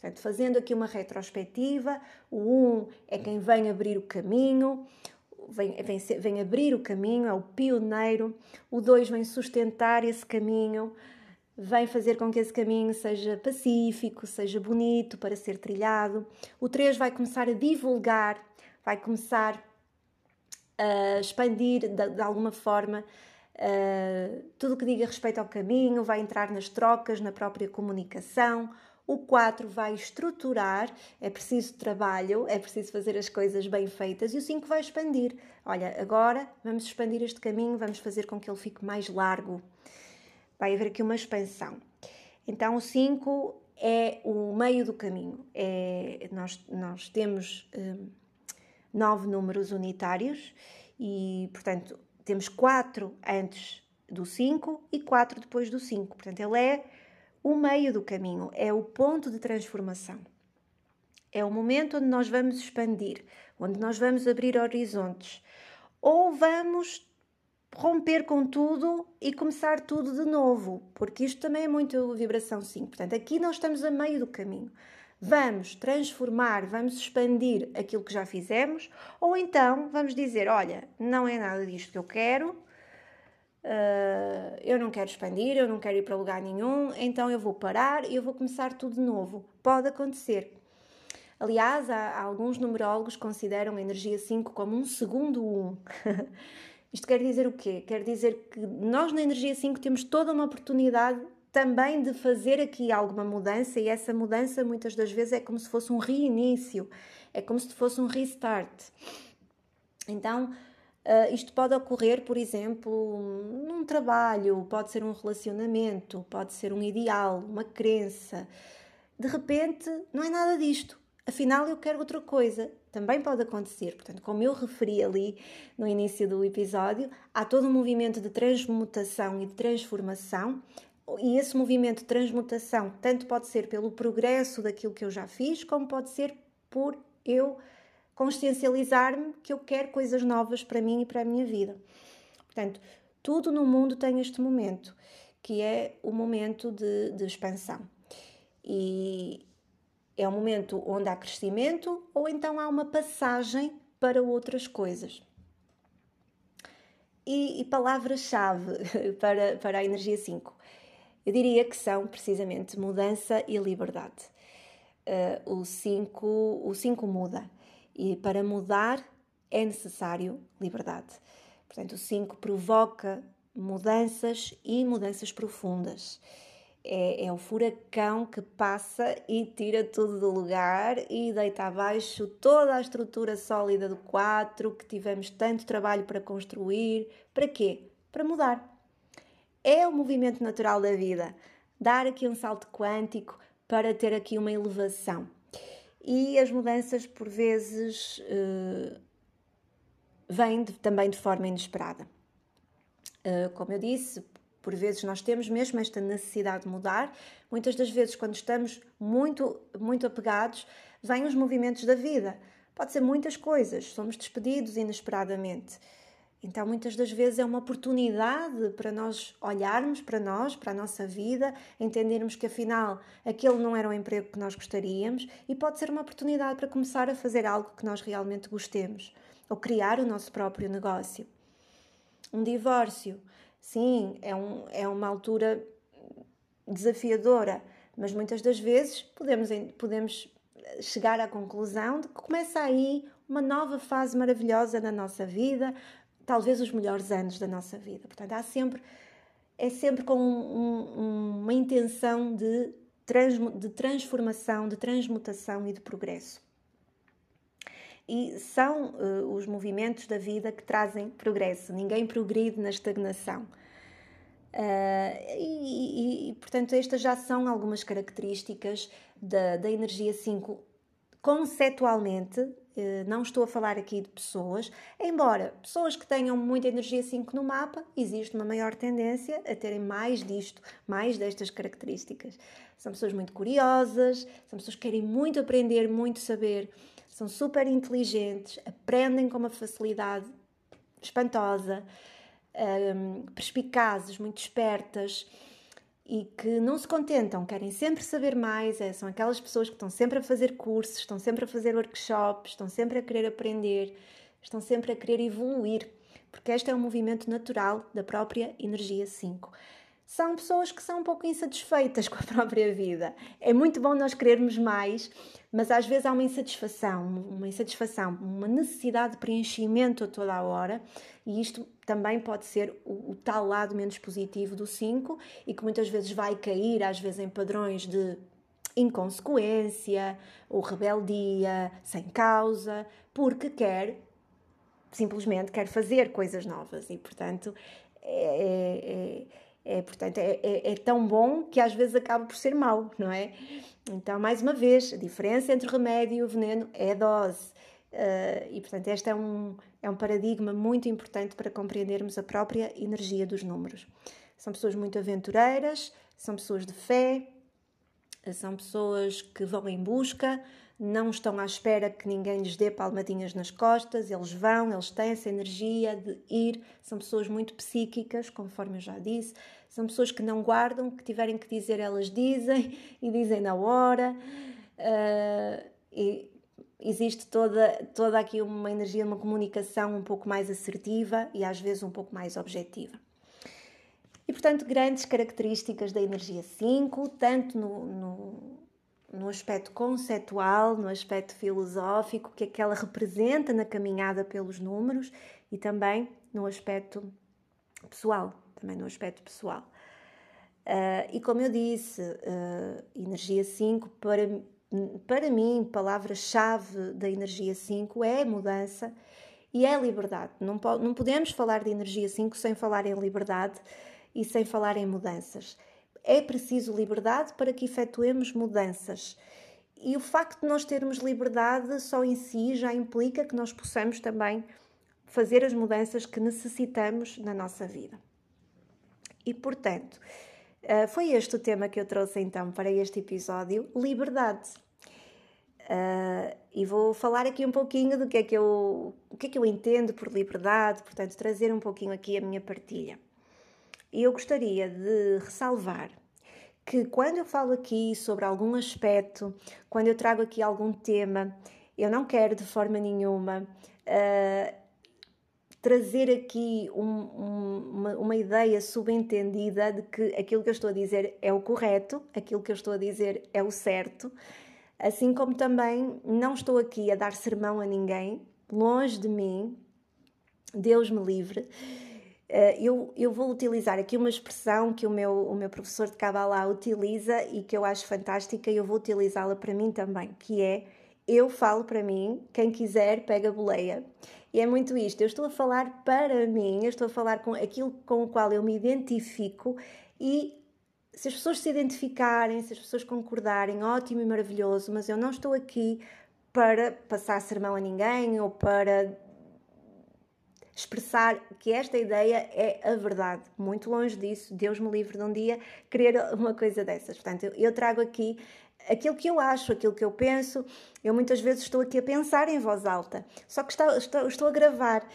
Portanto, fazendo aqui uma retrospectiva, o 1 é quem vem abrir o caminho, vem, vem, vem abrir o caminho, é o pioneiro, o 2 vem sustentar esse caminho, vem fazer com que esse caminho seja pacífico, seja bonito para ser trilhado. O 3 vai começar a divulgar, vai começar a expandir de, de alguma forma uh, tudo o que diga respeito ao caminho, vai entrar nas trocas, na própria comunicação. O 4 vai estruturar, é preciso trabalho, é preciso fazer as coisas bem feitas. E o 5 vai expandir. Olha, agora vamos expandir este caminho, vamos fazer com que ele fique mais largo vai haver aqui uma expansão. Então, o 5 é o meio do caminho. É, nós, nós temos um, nove números unitários e, portanto, temos quatro antes do 5 e quatro depois do 5. Portanto, ele é o meio do caminho, é o ponto de transformação. É o momento onde nós vamos expandir, onde nós vamos abrir horizontes, ou vamos romper com tudo e começar tudo de novo, porque isto também é muito vibração 5. Portanto, aqui nós estamos a meio do caminho. Vamos transformar, vamos expandir aquilo que já fizemos, ou então vamos dizer: olha, não é nada disto que eu quero, uh, eu não quero expandir, eu não quero ir para lugar nenhum, então eu vou parar e eu vou começar tudo de novo. Pode acontecer. Aliás, há, há alguns numerólogos consideram a energia 5 como um segundo 1. Um. Isto quer dizer o quê? Quer dizer que nós na Energia 5 temos toda uma oportunidade também de fazer aqui alguma mudança e essa mudança muitas das vezes é como se fosse um reinício, é como se fosse um restart. Então, uh, isto pode ocorrer, por exemplo, num trabalho, pode ser um relacionamento, pode ser um ideal, uma crença. De repente, não é nada disto afinal eu quero outra coisa. Também pode acontecer. Portanto, como eu referi ali no início do episódio, há todo um movimento de transmutação e de transformação. E esse movimento de transmutação tanto pode ser pelo progresso daquilo que eu já fiz, como pode ser por eu consciencializar-me que eu quero coisas novas para mim e para a minha vida. Portanto, tudo no mundo tem este momento, que é o momento de, de expansão. E, é um momento onde há crescimento ou então há uma passagem para outras coisas. E, e palavras-chave para, para a energia 5? Eu diria que são precisamente mudança e liberdade. Uh, o 5 o cinco muda e para mudar é necessário liberdade. Portanto, o 5 provoca mudanças e mudanças profundas é, é o furacão que passa e tira tudo do lugar e deita abaixo toda a estrutura sólida do 4 que tivemos tanto trabalho para construir. Para quê? Para mudar. É o movimento natural da vida. Dar aqui um salto quântico para ter aqui uma elevação. E as mudanças, por vezes, uh, vêm de, também de forma inesperada. Uh, como eu disse, por vezes nós temos mesmo esta necessidade de mudar. Muitas das vezes, quando estamos muito, muito apegados, vêm os movimentos da vida. Pode ser muitas coisas. Somos despedidos inesperadamente. Então, muitas das vezes é uma oportunidade para nós olharmos para nós, para a nossa vida, entendermos que afinal aquele não era o emprego que nós gostaríamos e pode ser uma oportunidade para começar a fazer algo que nós realmente gostemos ou criar o nosso próprio negócio. Um divórcio, sim, é, um, é uma altura desafiadora, mas muitas das vezes podemos, podemos chegar à conclusão de que começa aí uma nova fase maravilhosa na nossa vida, talvez os melhores anos da nossa vida. Portanto, há sempre, é sempre com um, um, uma intenção de, trans, de transformação, de transmutação e de progresso. E são uh, os movimentos da vida que trazem progresso. Ninguém progride na estagnação. Uh, e, e, e, portanto, estas já são algumas características da, da energia 5 conceitualmente, eh, não estou a falar aqui de pessoas, embora pessoas que tenham muita energia 5 no mapa, existe uma maior tendência a terem mais disto, mais destas características. São pessoas muito curiosas, são pessoas que querem muito aprender, muito saber, são super inteligentes, aprendem com uma facilidade espantosa, um, perspicazes, muito espertas e que não se contentam, querem sempre saber mais, é, são aquelas pessoas que estão sempre a fazer cursos, estão sempre a fazer workshops, estão sempre a querer aprender, estão sempre a querer evoluir, porque este é um movimento natural da própria energia 5 são pessoas que são um pouco insatisfeitas com a própria vida. É muito bom nós querermos mais, mas às vezes há uma insatisfação, uma insatisfação, uma necessidade de preenchimento a toda a hora, e isto também pode ser o, o tal lado menos positivo do 5 e que muitas vezes vai cair, às vezes, em padrões de inconsequência ou rebeldia sem causa, porque quer simplesmente quer fazer coisas novas e, portanto, é, é, é é, portanto, é, é, é, tão bom que às vezes acaba por ser mau, não é? Então, mais uma vez, a diferença entre o remédio e o veneno é a dose. Uh, e, portanto, este é um, é um paradigma muito importante para compreendermos a própria energia dos números. São pessoas muito aventureiras, são pessoas de fé, são pessoas que vão em busca, não estão à espera que ninguém lhes dê palmadinhas nas costas, eles vão, eles têm essa energia de ir, são pessoas muito psíquicas, conforme eu já disse, são pessoas que não guardam, que tiverem que dizer, elas dizem e dizem na hora. Uh, e existe toda, toda aqui uma energia, uma comunicação um pouco mais assertiva e às vezes um pouco mais objetiva. E portanto, grandes características da energia 5, tanto no, no no aspecto conceitual, no aspecto filosófico, que é que ela representa na caminhada pelos números e também no aspecto pessoal, também no aspecto pessoal. Uh, e como eu disse, uh, energia 5, para, para mim, palavra-chave da energia 5 é mudança e é liberdade. Não, não podemos falar de energia 5 sem falar em liberdade e sem falar em mudanças é preciso liberdade para que efetuemos mudanças. E o facto de nós termos liberdade só em si já implica que nós possamos também fazer as mudanças que necessitamos na nossa vida. E portanto, eh, foi este o tema que eu trouxe então para este episódio: liberdade. Uh, e vou falar aqui um pouquinho do que é que eu, o que é que eu entendo por liberdade, portanto, trazer um pouquinho aqui a minha partilha. E eu gostaria de ressalvar que quando eu falo aqui sobre algum aspecto, quando eu trago aqui algum tema, eu não quero de forma nenhuma uh, trazer aqui um, um, uma, uma, ideia subentendida de que aquilo que eu estou a dizer é o correto, aquilo que eu estou a dizer é o certo, assim como também não estou aqui a dar sermão a ninguém, longe de mim, Deus me livre. Eh, eu, eu vou utilizar aqui uma expressão que o meu, o meu professor de Kabbalah utiliza e que eu acho fantástica e eu vou utilizá-la para mim também, que é eu falo para mim, quem quiser pega boleia. E é muito isto, eu estou a falar para mim, eu estou a falar com aquilo com o qual eu me identifico e se as pessoas se identificarem, se as pessoas concordarem, ótimo e maravilhoso, mas eu não estou aqui para passar sermão a ninguém ou para expressar que esta ideia é a verdade. Muito longe disso, Deus me livre de um dia querer uma coisa dessas. Portanto, eu trago aqui aquilo que eu acho, aquilo que eu penso. Eu muitas vezes estou aqui a pensar em voz alta, só que estou, estou, estou a gravar.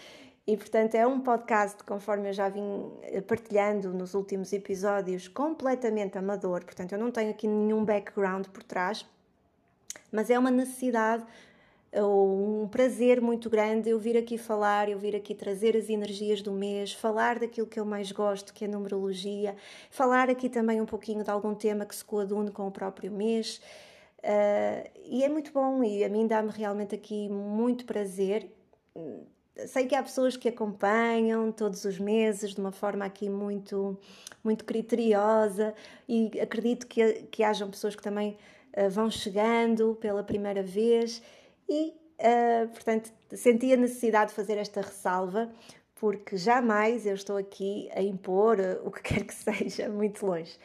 E portanto é um podcast, conforme eu já vim eh, partilhando nos últimos episódios, completamente amador. Portanto, eu não tenho aqui nenhum background por trás, mas é uma necessidade um prazer muito grande eu vir aqui falar, eu vir aqui trazer as energias do mês, falar daquilo que eu mais gosto, que é a numerologia, falar aqui também um pouquinho de algum tema que se coadune com o próprio mês. Uh, e é muito bom e a mim dá-me realmente aqui muito prazer sei que há pessoas que acompanham todos os meses de uma forma aqui muito, muito criteriosa e acredito que, que hajam pessoas que também uh, vão chegando pela primeira vez e, uh, portanto, senti a necessidade de fazer esta ressalva porque jamais eu estou aqui a impor uh, o que quer que seja, muito longe.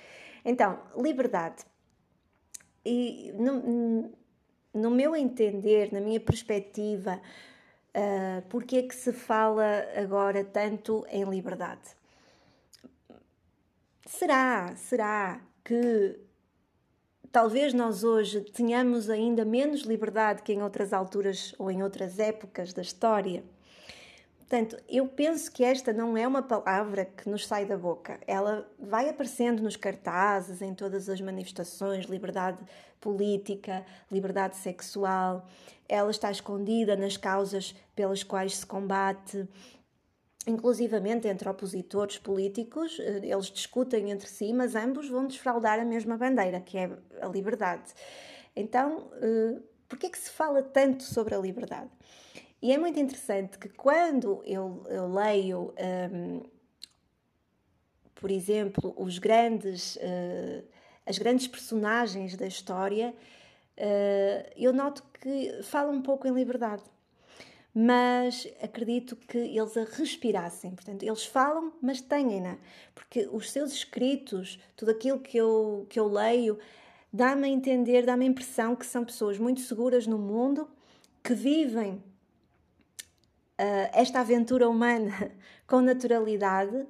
Então, liberdade. E no, no meu entender, na minha perspectiva, Uh, porque é que se fala agora tanto em liberdade? Será, será que talvez nós hoje tenhamos ainda menos liberdade que em outras alturas ou em outras épocas da história? Portanto, eu penso que esta não é uma palavra que nos sai da boca. Ela vai aparecendo nos cartazes, em todas as manifestações, liberdade política, liberdade sexual. Ela está escondida nas causas pelas quais se combate. Inclusivamente entre opositores políticos, eh, eles discutem entre si, mas ambos vão desfraudar a mesma bandeira, que é a liberdade. Então, eh, por que é que se fala tanto sobre a liberdade? E é muito interessante que quando eu, eu leio, um, por exemplo, os grandes, uh, as grandes personagens da história, uh, eu noto que falam um pouco em liberdade. Mas acredito que eles a respirassem, portanto, eles falam, mas têm-na, porque os seus escritos, tudo aquilo que eu, que eu leio, dá-me a entender, dá-me a impressão que são pessoas muito seguras no mundo, que vivem uh, esta aventura humana com naturalidade,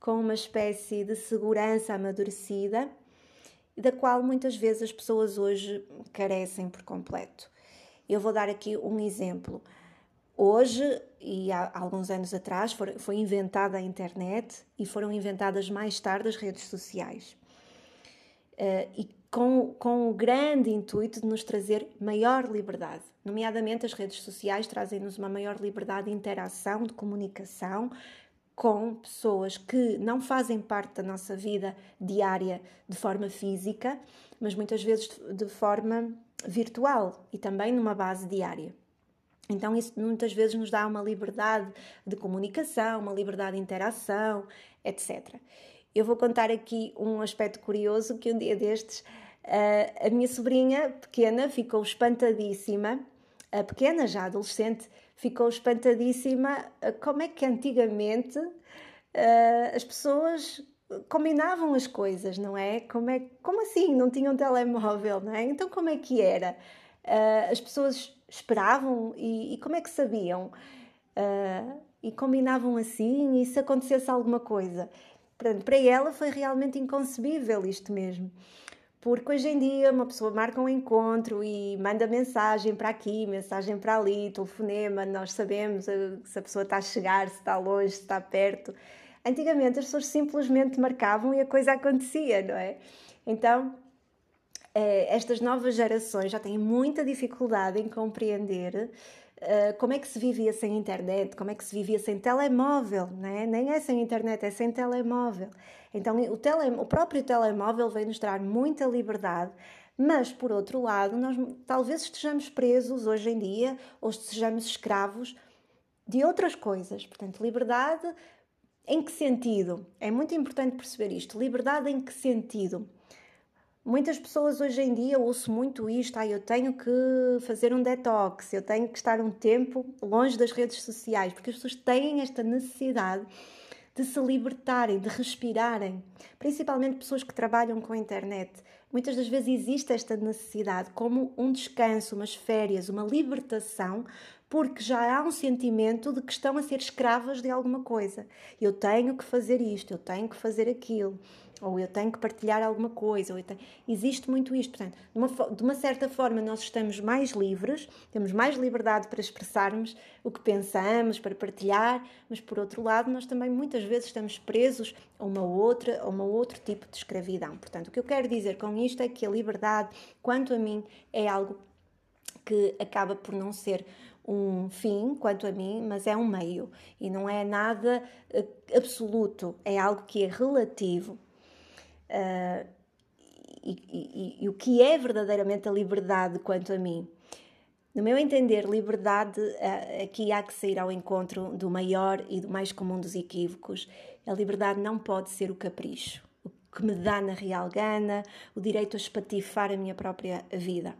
com uma espécie de segurança amadurecida, da qual muitas vezes as pessoas hoje carecem por completo. Eu vou dar aqui um exemplo. Hoje, e há alguns anos atrás, foi inventada a internet e foram inventadas mais tarde as redes sociais. Uh, e com, com o grande intuito de nos trazer maior liberdade. Nomeadamente, as redes sociais trazem-nos uma maior liberdade de interação, de comunicação com pessoas que não fazem parte da nossa vida diária de forma física, mas muitas vezes de forma virtual e também numa base diária. Então, isso muitas vezes nos dá uma liberdade de comunicação, uma liberdade de interação, etc. Eu vou contar aqui um aspecto curioso que um dia destes Uh, a minha sobrinha pequena ficou espantadíssima, a pequena já adolescente, ficou espantadíssima uh, como é que antigamente uh, as pessoas combinavam as coisas, não é? Como, é? como assim? Não tinham telemóvel, não é? Então como é que era? as pessoas esperavam e, e, como é que sabiam? e combinavam assim e se acontecesse alguma coisa. Portanto, para ela foi realmente inconcebível isto mesmo. Porque hoje em dia uma pessoa marca um encontro e manda mensagem para aqui, mensagem para ali, telefonema, nós sabemos eh, se a pessoa está a chegar, se está longe, se está perto. Antigamente as pessoas simplesmente marcavam e a coisa acontecia, não é? Então, estas novas gerações já têm muita dificuldade em compreender Uh, como é que se vivia sem internet, como é que se vivia sem telemóvel, né? nem é sem internet, é sem telemóvel. Então, o, tele, o próprio telemóvel vem nos dar muita liberdade, mas, por outro lado, nós talvez estejamos presos hoje em dia ou estejamos escravos de outras coisas. Portanto, liberdade em que sentido? É muito importante perceber isto. Liberdade em que sentido? Muitas pessoas hoje em dia ouço muito isto, ah, eu tenho que fazer um detox, eu tenho que estar um tempo longe das redes sociais, porque as pessoas têm esta necessidade de se libertarem, de respirarem, principalmente pessoas que trabalham com a internet. Muitas das vezes existe esta necessidade como um descanso, umas férias, uma libertação, porque já há um sentimento de que estão a ser escravas de alguma coisa. Eu tenho que fazer isto, eu tenho que fazer aquilo, ou eu tenho que partilhar alguma coisa. Tenho... Existe muito isto. Portanto, de uma, de uma certa forma, nós estamos mais livres, temos mais liberdade para expressarmos o que pensamos, para partilhar, mas por outro lado, nós também muitas vezes estamos presos a uma outra, a uma outro tipo de escravidão. Portanto, o que eu quero dizer com isto é que a liberdade, quanto a mim, é algo que acaba por não ser um fim, quanto a mim, mas é um meio e não é nada uh, absoluto, é algo que é relativo. Uh, e, e, e, o que é verdadeiramente a liberdade, quanto a mim? No meu entender, liberdade, uh, aqui há que sair ao encontro do maior e do mais comum dos equívocos. A liberdade não pode ser o capricho, o que me dá na real gana, o direito a espatifar a minha própria vida.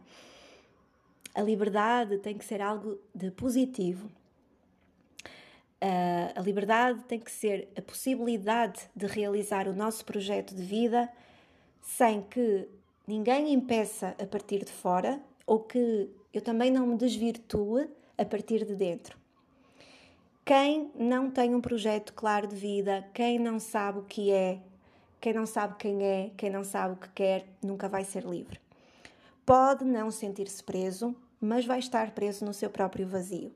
A liberdade tem que ser algo de positivo. A liberdade tem que ser a possibilidade de realizar o nosso projeto de vida sem que ninguém impeça a partir de fora ou que eu também não me desvirtue a partir de dentro. Quem não tem um projeto claro de vida, quem não sabe o que é, quem não sabe quem é, quem não sabe o que quer, nunca vai ser livre. Pode não sentir-se preso, mas vai estar preso no seu próprio vazio.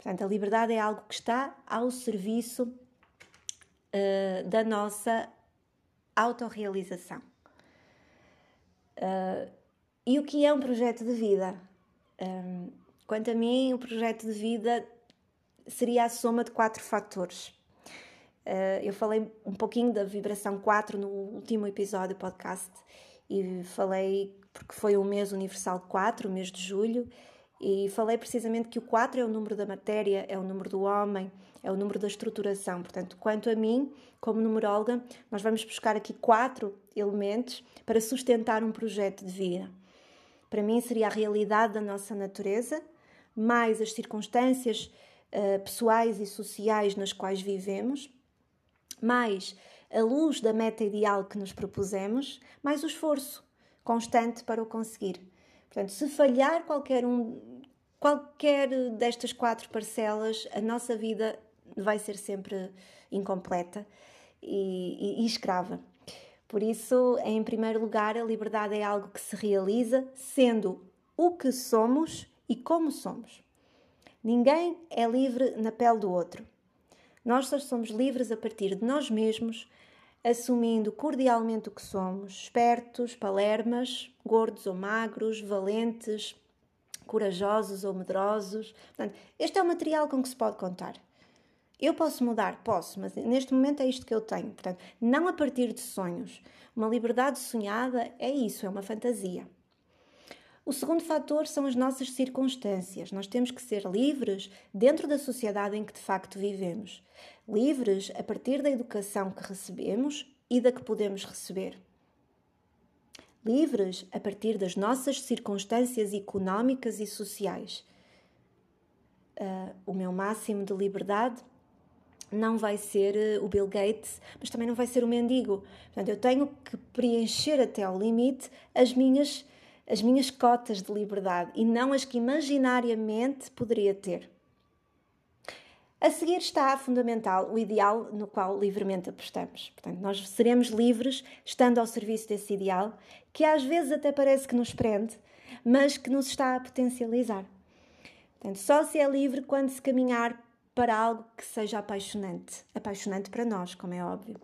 Portanto, a liberdade é algo que está ao serviço uh, da nossa autorrealização. Uh, e o que é um projeto de vida? Um, eh, quanto a mim, o projeto de vida seria a soma de quatro fatores. Uh, eu falei um pouquinho da vibração 4 no último episódio do podcast e falei porque foi o mês universal 4, o mês de julho, e falei precisamente que o 4 é o número da matéria, é o número do homem, é o número da estruturação. Portanto, quanto a mim, como numeróloga, nós vamos buscar aqui quatro elementos para sustentar um projeto de vida. Para mim, seria a realidade da nossa natureza, mais as circunstâncias uh, pessoais e sociais nas quais vivemos, mais a luz da meta ideal que nos propusemos, mais o esforço constante para o conseguir. Portanto, se falhar qualquer um, qualquer destas quatro parcelas, a nossa vida vai ser sempre incompleta e, e, e escrava. Por isso, em primeiro lugar, a liberdade é algo que se realiza sendo o que somos e como somos. Ninguém é livre na pele do outro. Nós só somos livres a partir de nós mesmos, assumindo cordialmente o que somos, espertos, palermas, gordos ou magros, valentes, corajosos ou medrosos. Portanto, este é o material com que se pode contar. Eu posso mudar? Posso, mas neste momento é isto que eu tenho. Portanto, não a partir de sonhos. Uma liberdade sonhada é isso, é uma fantasia. O segundo fator são as nossas circunstâncias. Nós temos que ser livres dentro da sociedade em que de facto vivemos. Livres a partir da educação que recebemos e da que podemos receber. Livres a partir das nossas circunstâncias económicas e sociais. Uh, o meu máximo de liberdade não vai ser uh, o Bill Gates, mas também não vai ser o mendigo. Portanto, eu tenho que preencher até ao limite as minhas as minhas cotas de liberdade e não as que imaginariamente poderia ter. A seguir está fundamental o ideal no qual livremente apostamos. Portanto, nós seremos livres estando ao serviço desse ideal, que às vezes até parece que nos prende, mas que nos está a potencializar. Portanto, só se é livre quando se caminhar para algo que seja apaixonante. Apaixonante para nós, como é óbvio.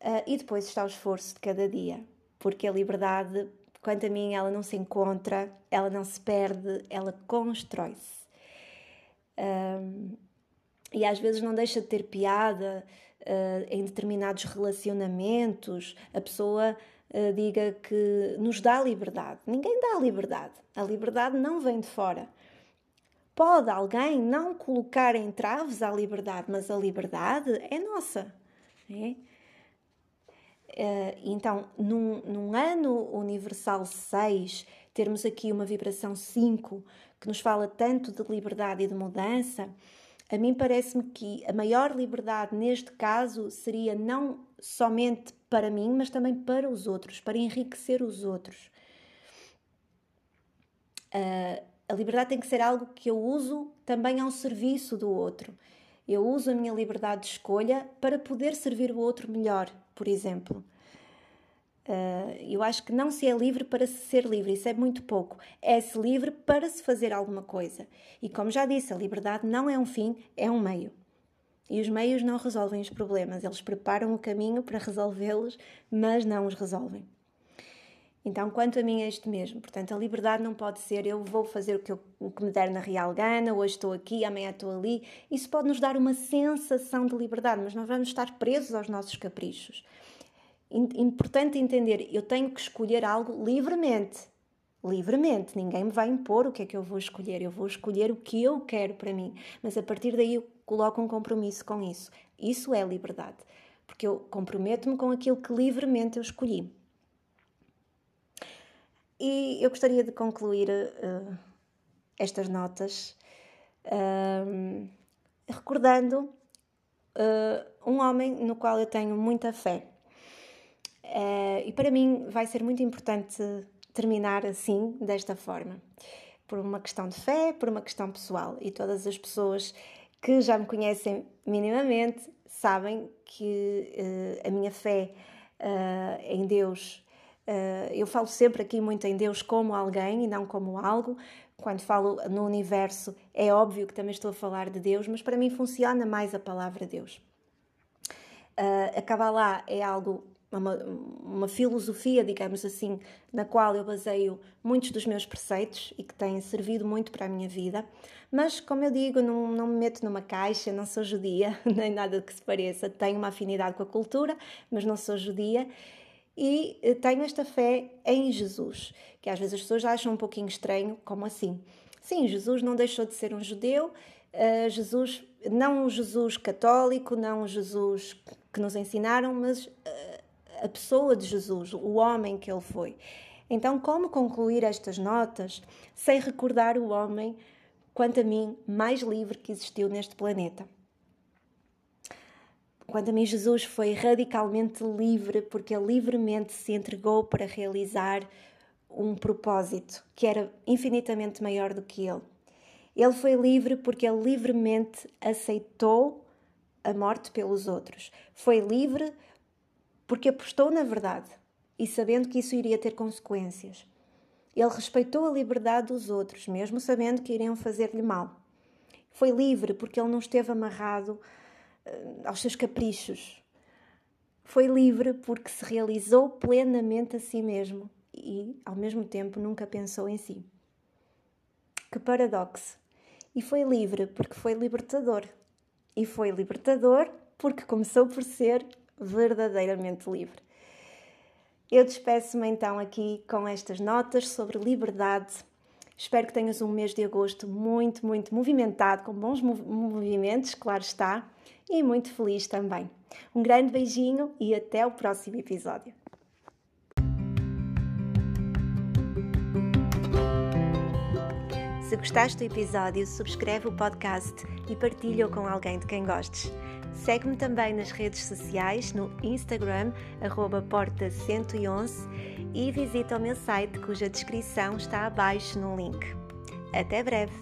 Uh, e depois está o esforço de cada dia, porque a liberdade Quanto a mim, ela não se encontra, ela não se perde, ela constrói-se. Um, e às vezes não deixa de ter piada uh, em determinados relacionamentos, a pessoa uh, diga que nos dá liberdade. Ninguém dá liberdade. A liberdade não vem de fora. Pode alguém não colocar entraves à liberdade, mas a liberdade é nossa. É? Eh, então, num, num ano universal 6, termos aqui uma vibração 5 que nos fala tanto de liberdade e de mudança, a mim parece-me que a maior liberdade neste caso seria não somente para mim, mas também para os outros, para enriquecer os outros. Uh, a liberdade tem que ser algo que eu uso também ao serviço do outro. Eu uso a minha liberdade de escolha para poder servir o outro melhor, por exemplo. Uh, eu acho que não se é livre para se ser livre, isso é muito pouco. É-se livre para se fazer alguma coisa. E como já disse, a liberdade não é um fim, é um meio. E os meios não resolvem os problemas, eles preparam o caminho para resolvê-los, mas não os resolvem. Então, quanto a mim, é isto mesmo. Portanto, a liberdade não pode ser eu vou fazer o que, eu, o que me der na real gana, hoje estou aqui, amanhã estou ali. Isso pode nos dar uma sensação de liberdade, mas não vamos estar presos aos nossos caprichos. Importante entender, eu tenho que escolher algo livremente. Livremente, ninguém me vai impor o que é que eu vou escolher, eu vou escolher o que eu quero para mim, mas a partir daí eu coloco um compromisso com isso. Isso é liberdade, porque eu comprometo-me com aquilo que livremente eu escolhi. E eu gostaria de concluir uh, estas notas uh, recordando uh, um homem no qual eu tenho muita fé. E para mim vai ser muito importante terminar assim, desta forma, por uma questão de fé, por uma questão pessoal. E todas as pessoas que já me conhecem minimamente sabem que a minha fé em Deus Uh, eu falo sempre aqui muito em Deus como alguém e não como algo. Quando falo no universo, é óbvio que também estou a falar de Deus, mas para mim funciona mais a palavra Deus. Uh, a Kabbalah é algo, uma, uma filosofia, digamos assim, na qual eu baseio muitos dos meus preceitos e que tem servido muito para a minha vida. Mas, como eu digo, não, não me meto numa caixa, não sou judia, nem nada que se pareça. Tenho uma afinidade com a cultura, mas não sou judia e eh, tenho esta fé em Jesus, que às vezes as pessoas acham um pouquinho estranho, como assim? Sim, Jesus não deixou de ser um judeu, uh, Jesus, não o Jesus católico, não o Jesus que nos ensinaram, mas uh, a pessoa de Jesus, o homem que ele foi. Então, como concluir estas notas sem recordar o homem, quanto a mim, mais livre que existiu neste planeta? Quanto a mim, Jesus foi radicalmente livre porque ele livremente se entregou para realizar um propósito que era infinitamente maior do que ele. Ele foi livre porque ele livremente aceitou a morte pelos outros. Foi livre porque apostou na verdade e sabendo que isso iria ter consequências. Ele respeitou a liberdade dos outros, mesmo sabendo que iriam fazer-lhe mal. Foi livre porque ele não esteve amarrado eh, aos seus caprichos. Foi livre porque se realizou plenamente a si mesmo e, ao mesmo tempo, nunca pensou em si. Que paradoxo! E foi livre porque foi libertador. E foi libertador porque começou por ser verdadeiramente livre. Eu despeço-me então aqui com estas notas sobre liberdade. Espero que tenhas um mês de agosto muito, muito movimentado, com bons movimentos, claro está e muito feliz também. Um grande beijinho e até o próximo episódio. Se gostaste do episódio, subscreve o podcast e partilha-o com alguém de quem gostes. Segue-me também nas redes sociais, no Instagram, porta111 e visita o meu site cuja descrição está abaixo no link. Até breve!